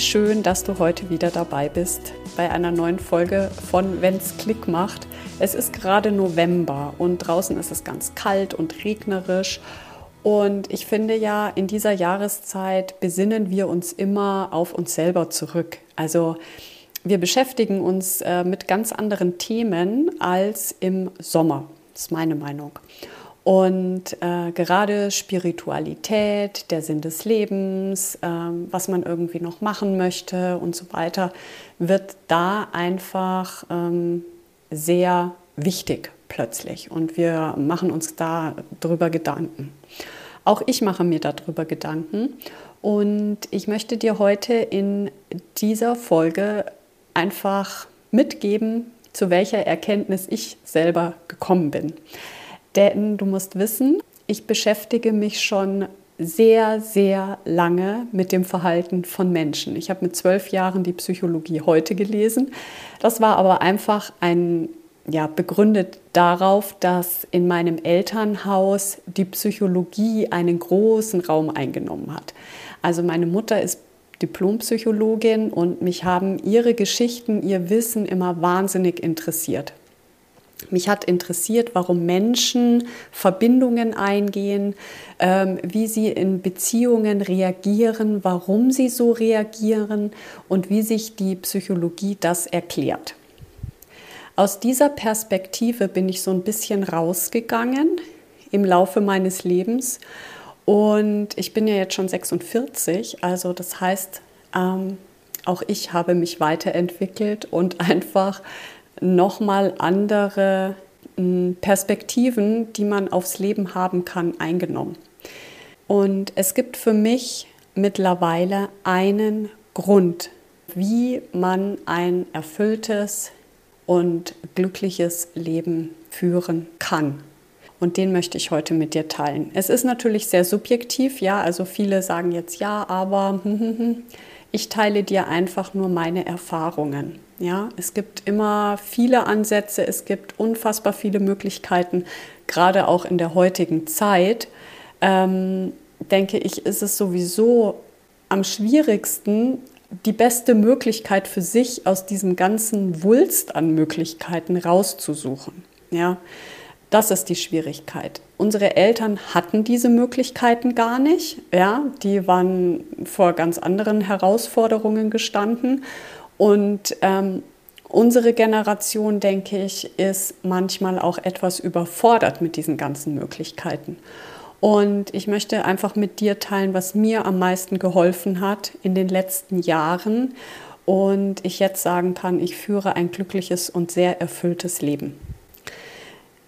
Schön, dass du heute wieder dabei bist bei einer neuen Folge von Wenn's Klick macht. Es ist gerade November und draußen ist es ganz kalt und regnerisch. Und ich finde ja, in dieser Jahreszeit besinnen wir uns immer auf uns selber zurück. Also wir beschäftigen uns äh, mit ganz anderen Themen als im Sommer. Das ist meine Meinung. Und äh, gerade Spiritualität, der Sinn des Lebens, äh, was man irgendwie noch machen möchte und so weiter, wird da einfach ähm, sehr wichtig plötzlich. Und wir machen uns da drüber Gedanken. Auch ich mache mir darüber Gedanken. Und ich möchte dir heute in dieser Folge einfach mitgeben, zu welcher Erkenntnis ich selber gekommen bin. Denn du musst wissen, ich beschäftige mich schon sehr, sehr lange mit dem Verhalten von Menschen. Ich habe mit zwölf Jahren die Psychologie heute gelesen. Das war aber einfach ein, ja, begründet darauf, dass in meinem Elternhaus die Psychologie einen großen Raum eingenommen hat. Also meine Mutter ist Diplompsychologin und mich haben ihre Geschichten, ihr Wissen immer wahnsinnig interessiert. Mich hat interessiert, warum Menschen Verbindungen eingehen, ähm, wie sie in Beziehungen reagieren, warum sie so reagieren und wie sich die Psychologie das erklärt. Aus dieser Perspektive bin ich so ein bisschen rausgegangen im Laufe meines Lebens und ich bin ja jetzt schon 46, also das heißt, ähm, auch ich habe mich weiterentwickelt und einfach nochmal andere hm, Perspektiven, die man aufs Leben haben kann, eingenommen. Und es gibt für mich mittlerweile einen Grund, wie man ein erfülltes und glückliches Leben führen kann. Und den möchte ich heute mit dir teilen. Es ist natürlich sehr subjektiv, ja, also viele sagen jetzt ja, aber hm, hm, ich teile dir einfach nur meine Erfahrungen. Ja, es gibt immer viele Ansätze, es gibt unfassbar viele Möglichkeiten, gerade auch in der heutigen Zeit. Ähm, denke ich, ist es sowieso am schwierigsten, die beste Möglichkeit für sich aus diesem ganzen Wulst an Möglichkeiten rauszusuchen. Ja, das ist die Schwierigkeit. Unsere Eltern hatten diese Möglichkeiten gar nicht. Ja, die waren vor ganz anderen Herausforderungen gestanden und ähm, unsere Generation, denke ich, ist manchmal auch etwas überfordert mit diesen ganzen Möglichkeiten. Und ich möchte einfach mit dir teilen, was mir am meisten geholfen hat in den letzten Jahren. Und ich jetzt sagen kann, ich führe ein glückliches und sehr erfülltes Leben.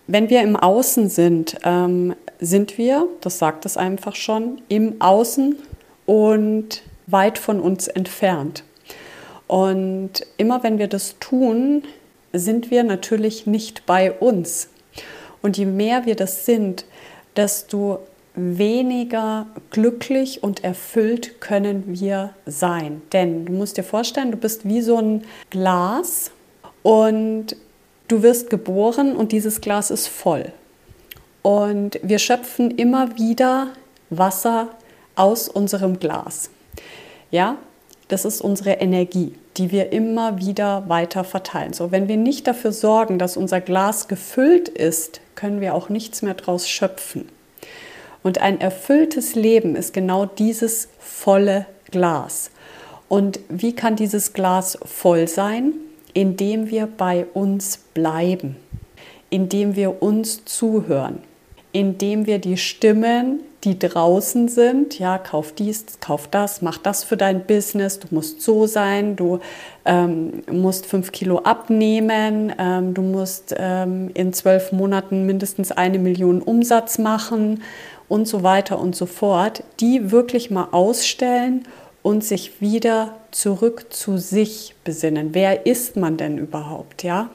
Wenn wir im Außen sind, ähm, sind wir, das sagt es einfach schon, im Außen und weit von uns entfernt. Und immer wenn wir das tun, sind wir natürlich nicht bei uns. Und je mehr wir das sind, desto weniger glücklich und erfüllt können wir sein. Denn du musst dir vorstellen, du bist wie so ein Glas und du wirst geboren und dieses Glas ist voll. Und wir schöpfen immer wieder Wasser aus unserem Glas. Ja, das ist unsere Energie die wir immer wieder weiter verteilen. So, wenn wir nicht dafür sorgen, dass unser Glas gefüllt ist, können wir auch nichts mehr daraus schöpfen. Und ein erfülltes Leben ist genau dieses volle Glas. Und wie kann dieses Glas voll sein? Indem wir bei uns bleiben, indem wir uns zuhören, indem wir die Stimmen die draußen sind, ja, kauf dies, kauf das, mach das für dein Business, du musst so sein, du ähm, musst fünf Kilo abnehmen, ähm, du musst ähm, in zwölf Monaten mindestens eine Million Umsatz machen und so weiter und so fort, die wirklich mal ausstellen und sich wieder zurück zu sich besinnen. Wer ist man denn überhaupt, ja?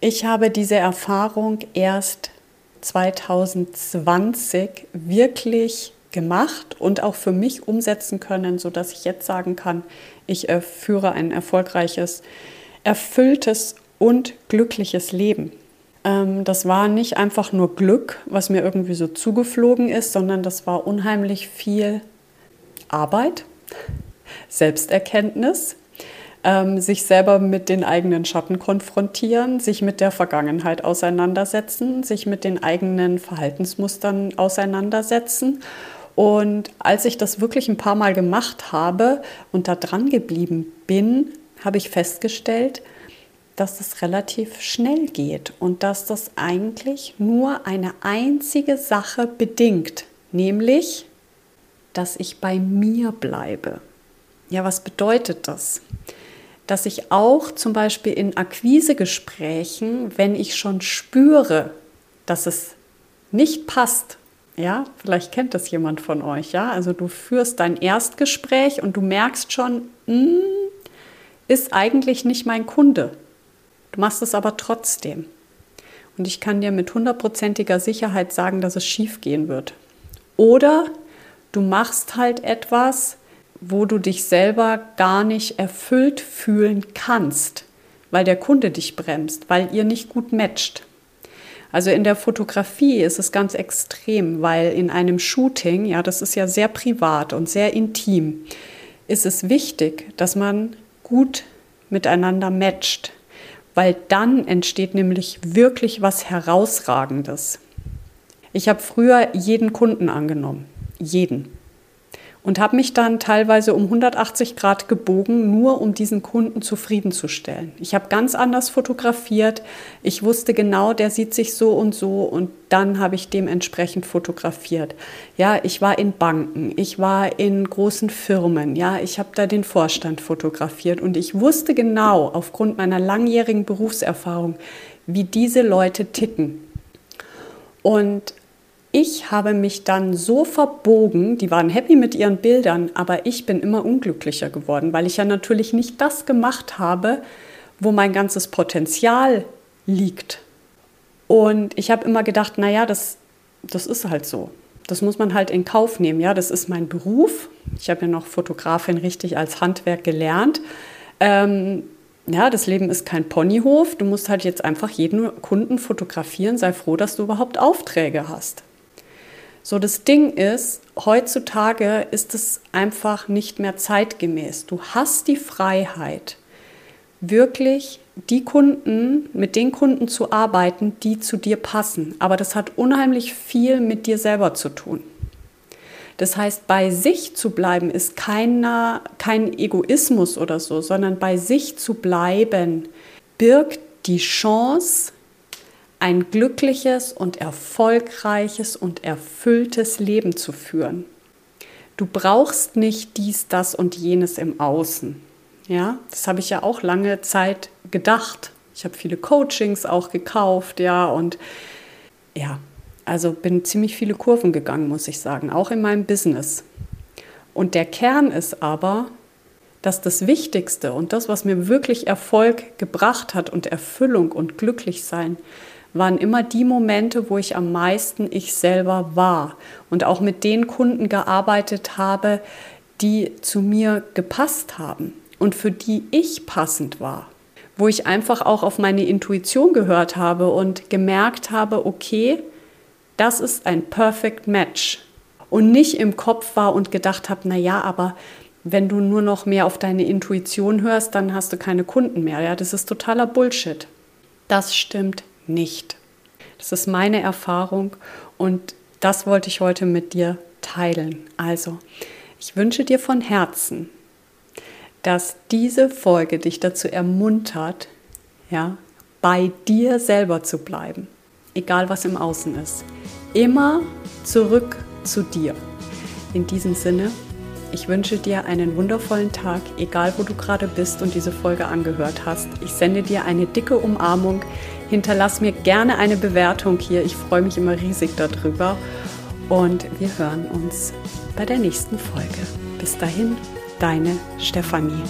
Ich habe diese Erfahrung erst 2020 wirklich gemacht und auch für mich umsetzen können, so dass ich jetzt sagen kann, ich führe ein erfolgreiches, erfülltes und glückliches Leben. Ähm, das war nicht einfach nur Glück, was mir irgendwie so zugeflogen ist, sondern das war unheimlich viel Arbeit, Selbsterkenntnis, ähm, sich selber mit den eigenen Schatten konfrontieren, sich mit der Vergangenheit auseinandersetzen, sich mit den eigenen Verhaltensmustern auseinandersetzen. Und als ich das wirklich ein paar Mal gemacht habe und da dran geblieben bin, habe ich festgestellt, dass es relativ schnell geht und dass das eigentlich nur eine einzige Sache bedingt, nämlich dass ich bei mir bleibe. Ja, was bedeutet das? Dass ich auch zum Beispiel in Akquisegesprächen, wenn ich schon spüre, dass es nicht passt, ja, vielleicht kennt das jemand von euch, ja, also du führst dein Erstgespräch und du merkst schon, mh, hm, ist eigentlich nicht mein Kunde. Du machst es aber trotzdem. Und ich kann dir mit hundertprozentiger Sicherheit sagen, dass es schief gehen wird. Oder du machst halt etwas, wo du dich selber gar nicht erfüllt fühlen kannst, weil der Kunde dich bremst, weil ihr nicht gut matcht. Also in der Fotografie ist es ganz extrem, weil in einem Shooting, ja, das ist ja sehr privat und sehr intim, ist es wichtig, dass man gut miteinander matcht, weil dann entsteht nämlich wirklich was Herausragendes. Ich habe früher jeden Kunden angenommen jeden. Und habe mich dann teilweise um 180 Grad gebogen, nur um diesen Kunden zufriedenzustellen. Ich habe ganz anders fotografiert. Ich wusste genau, der sieht sich so und so und dann habe ich dementsprechend fotografiert. Ja, ich war in Banken, ich war in großen Firmen, ja, ich habe da den Vorstand fotografiert und ich wusste genau aufgrund meiner langjährigen Berufserfahrung, wie diese Leute ticken. Und ich habe mich dann so verbogen, die waren happy mit ihren Bildern, aber ich bin immer unglücklicher geworden, weil ich ja natürlich nicht das gemacht habe, wo mein ganzes Potenzial liegt. Und ich habe immer gedacht, naja, das, das ist halt so. Das muss man halt in Kauf nehmen. Ja, das ist mein Beruf. Ich habe ja noch Fotografin richtig als Handwerk gelernt. Ähm, ja, das Leben ist kein Ponyhof. Du musst halt jetzt einfach jeden Kunden fotografieren. Sei froh, dass du überhaupt Aufträge hast. So, das Ding ist, heutzutage ist es einfach nicht mehr zeitgemäß. Du hast die Freiheit, wirklich die Kunden, mit den Kunden zu arbeiten, die zu dir passen. Aber das hat unheimlich viel mit dir selber zu tun. Das heißt, bei sich zu bleiben ist keiner, kein Egoismus oder so, sondern bei sich zu bleiben birgt die Chance, ein glückliches und erfolgreiches und erfülltes Leben zu führen. Du brauchst nicht dies, das und jenes im Außen. Ja, das habe ich ja auch lange Zeit gedacht. Ich habe viele Coachings auch gekauft, ja, und ja, also bin ziemlich viele Kurven gegangen, muss ich sagen, auch in meinem Business. Und der Kern ist aber, dass das Wichtigste und das, was mir wirklich Erfolg gebracht hat und Erfüllung und Glücklichsein, waren immer die Momente, wo ich am meisten ich selber war und auch mit den Kunden gearbeitet habe, die zu mir gepasst haben und für die ich passend war. Wo ich einfach auch auf meine Intuition gehört habe und gemerkt habe, okay, das ist ein Perfect Match. Und nicht im Kopf war und gedacht habe, na ja, aber wenn du nur noch mehr auf deine Intuition hörst, dann hast du keine Kunden mehr. Ja, das ist totaler Bullshit. Das stimmt nicht. Das ist meine Erfahrung und das wollte ich heute mit dir teilen. Also, ich wünsche dir von Herzen, dass diese Folge dich dazu ermuntert, ja, bei dir selber zu bleiben, egal was im Außen ist. Immer zurück zu dir. In diesem Sinne, ich wünsche dir einen wundervollen Tag, egal wo du gerade bist und diese Folge angehört hast. Ich sende dir eine dicke Umarmung. Hinterlass mir gerne eine Bewertung hier. Ich freue mich immer riesig darüber. Und wir hören uns bei der nächsten Folge. Bis dahin, deine Stefanie.